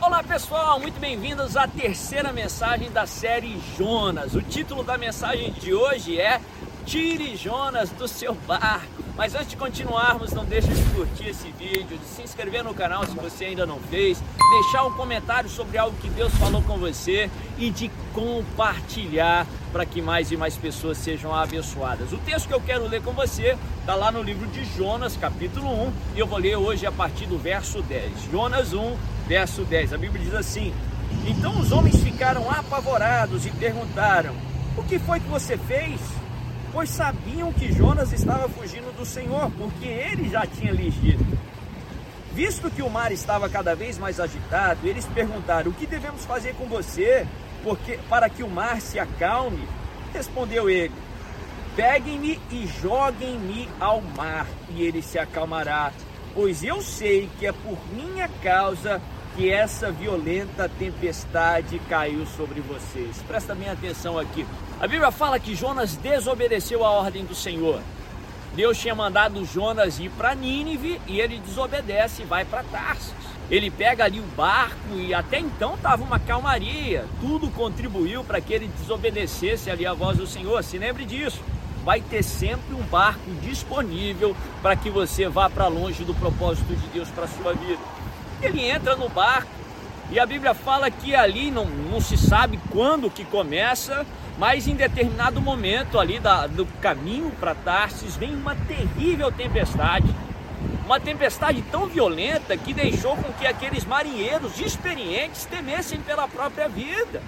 Olá pessoal, muito bem-vindos à terceira mensagem da série Jonas. O título da mensagem de hoje é Tire Jonas do seu barco. Mas antes de continuarmos, não deixe de curtir esse vídeo, de se inscrever no canal se você ainda não fez, deixar um comentário sobre algo que Deus falou com você e de compartilhar para que mais e mais pessoas sejam abençoadas. O texto que eu quero ler com você está lá no livro de Jonas, capítulo 1, e eu vou ler hoje a partir do verso 10. Jonas 1, verso 10. A Bíblia diz assim: Então os homens ficaram apavorados e perguntaram: O que foi que você fez? Pois sabiam que Jonas estava fugindo do Senhor, porque ele já tinha lhes dito. Visto que o mar estava cada vez mais agitado, eles perguntaram: O que devemos fazer com você porque, para que o mar se acalme? Respondeu ele: Peguem-me e joguem-me ao mar, e ele se acalmará. Pois eu sei que é por minha causa que essa violenta tempestade caiu sobre vocês. Presta bem atenção aqui. A Bíblia fala que Jonas desobedeceu a ordem do Senhor. Deus tinha mandado Jonas ir para Nínive e ele desobedece e vai para Tarsis. Ele pega ali o barco e até então estava uma calmaria. Tudo contribuiu para que ele desobedecesse ali a voz do Senhor. Se lembre disso. Vai ter sempre um barco disponível para que você vá para longe do propósito de Deus para sua vida. Ele entra no barco e a Bíblia fala que ali não, não se sabe quando que começa, mas em determinado momento ali da, do caminho para Tarsis vem uma terrível tempestade. Uma tempestade tão violenta que deixou com que aqueles marinheiros experientes temessem pela própria vida.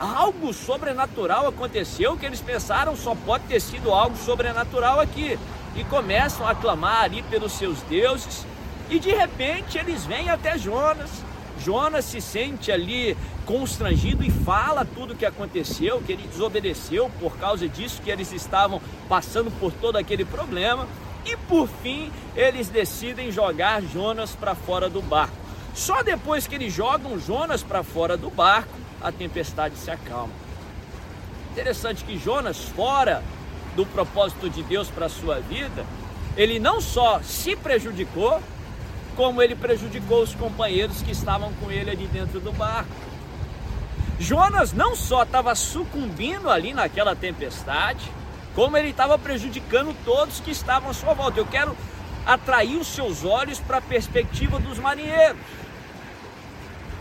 Algo sobrenatural aconteceu que eles pensaram só pode ter sido algo sobrenatural aqui. E começam a clamar ali pelos seus deuses. E de repente eles vêm até Jonas Jonas se sente ali constrangido e fala tudo o que aconteceu, que ele desobedeceu por causa disso, que eles estavam passando por todo aquele problema. E por fim, eles decidem jogar Jonas para fora do barco. Só depois que eles jogam Jonas para fora do barco, a tempestade se acalma. Interessante que Jonas, fora do propósito de Deus para a sua vida, ele não só se prejudicou, como ele prejudicou os companheiros que estavam com ele ali dentro do barco. Jonas não só estava sucumbindo ali naquela tempestade, como ele estava prejudicando todos que estavam à sua volta. Eu quero atrair os seus olhos para a perspectiva dos marinheiros.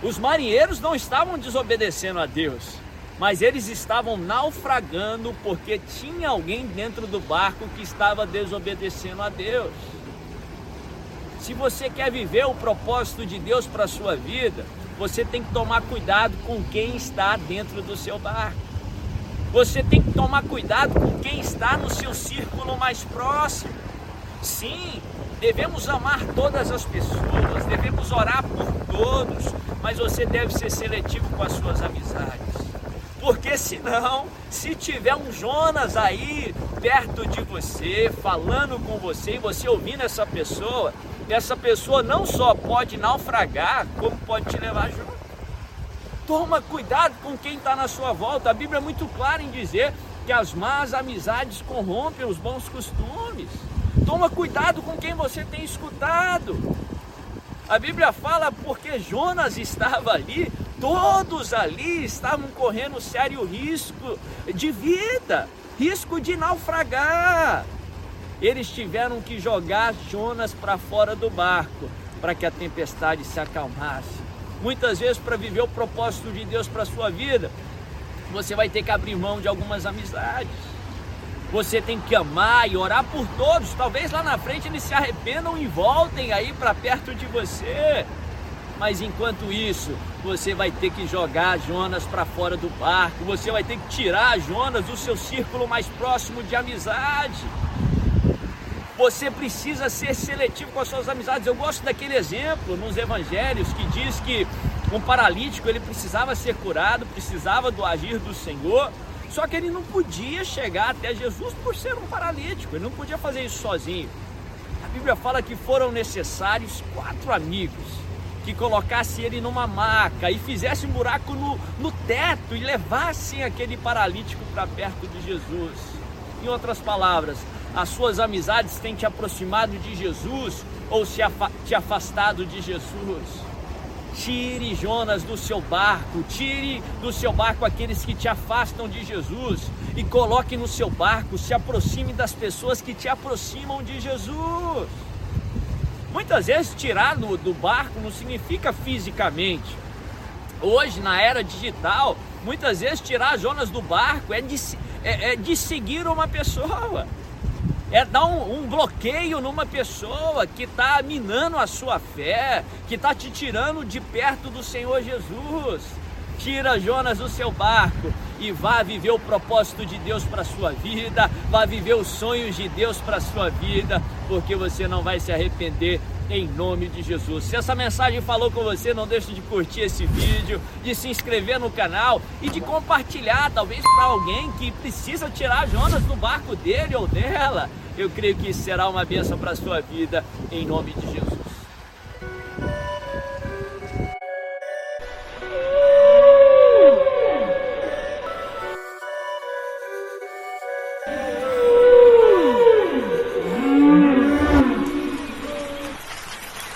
Os marinheiros não estavam desobedecendo a Deus, mas eles estavam naufragando porque tinha alguém dentro do barco que estava desobedecendo a Deus. Se você quer viver o propósito de Deus para a sua vida, você tem que tomar cuidado com quem está dentro do seu barco. Você tem que tomar cuidado com quem está no seu círculo mais próximo. Sim, devemos amar todas as pessoas, devemos orar por todos, mas você deve ser seletivo com as suas amizades. Porque senão, se tiver um Jonas aí perto de você, falando com você e você ouvindo essa pessoa, essa pessoa não só pode naufragar, como pode te levar junto. Toma cuidado com quem está na sua volta. A Bíblia é muito clara em dizer que as más amizades corrompem os bons costumes. Toma cuidado com quem você tem escutado. A Bíblia fala porque Jonas estava ali, todos ali estavam correndo sério risco de vida, risco de naufragar eles tiveram que jogar Jonas para fora do barco para que a tempestade se acalmasse. Muitas vezes, para viver o propósito de Deus para a sua vida, você vai ter que abrir mão de algumas amizades. Você tem que amar e orar por todos. Talvez lá na frente eles se arrependam e voltem aí para perto de você. Mas enquanto isso, você vai ter que jogar Jonas para fora do barco. Você vai ter que tirar Jonas do seu círculo mais próximo de amizade. Você precisa ser seletivo com as suas amizades. Eu gosto daquele exemplo nos evangelhos que diz que um paralítico ele precisava ser curado, precisava do agir do Senhor, só que ele não podia chegar até Jesus por ser um paralítico, ele não podia fazer isso sozinho. A Bíblia fala que foram necessários quatro amigos que colocasse ele numa maca e fizesse um buraco no, no teto e levassem aquele paralítico para perto de Jesus. Em outras palavras, as suas amizades têm te aproximado de Jesus ou te afastado de Jesus? Tire Jonas do seu barco, tire do seu barco aqueles que te afastam de Jesus e coloque no seu barco, se aproxime das pessoas que te aproximam de Jesus. Muitas vezes tirar do, do barco não significa fisicamente. Hoje, na era digital, muitas vezes tirar Jonas do barco é de, é, é de seguir uma pessoa é dar um, um bloqueio numa pessoa que está minando a sua fé, que está te tirando de perto do Senhor Jesus. Tira Jonas do seu barco e vá viver o propósito de Deus para a sua vida, vá viver os sonhos de Deus para a sua vida, porque você não vai se arrepender em nome de Jesus. Se essa mensagem falou com você, não deixe de curtir esse vídeo, de se inscrever no canal e de compartilhar, talvez para alguém que precisa tirar Jonas do barco dele ou dela. Eu creio que será uma bênção para a sua vida, em nome de Jesus.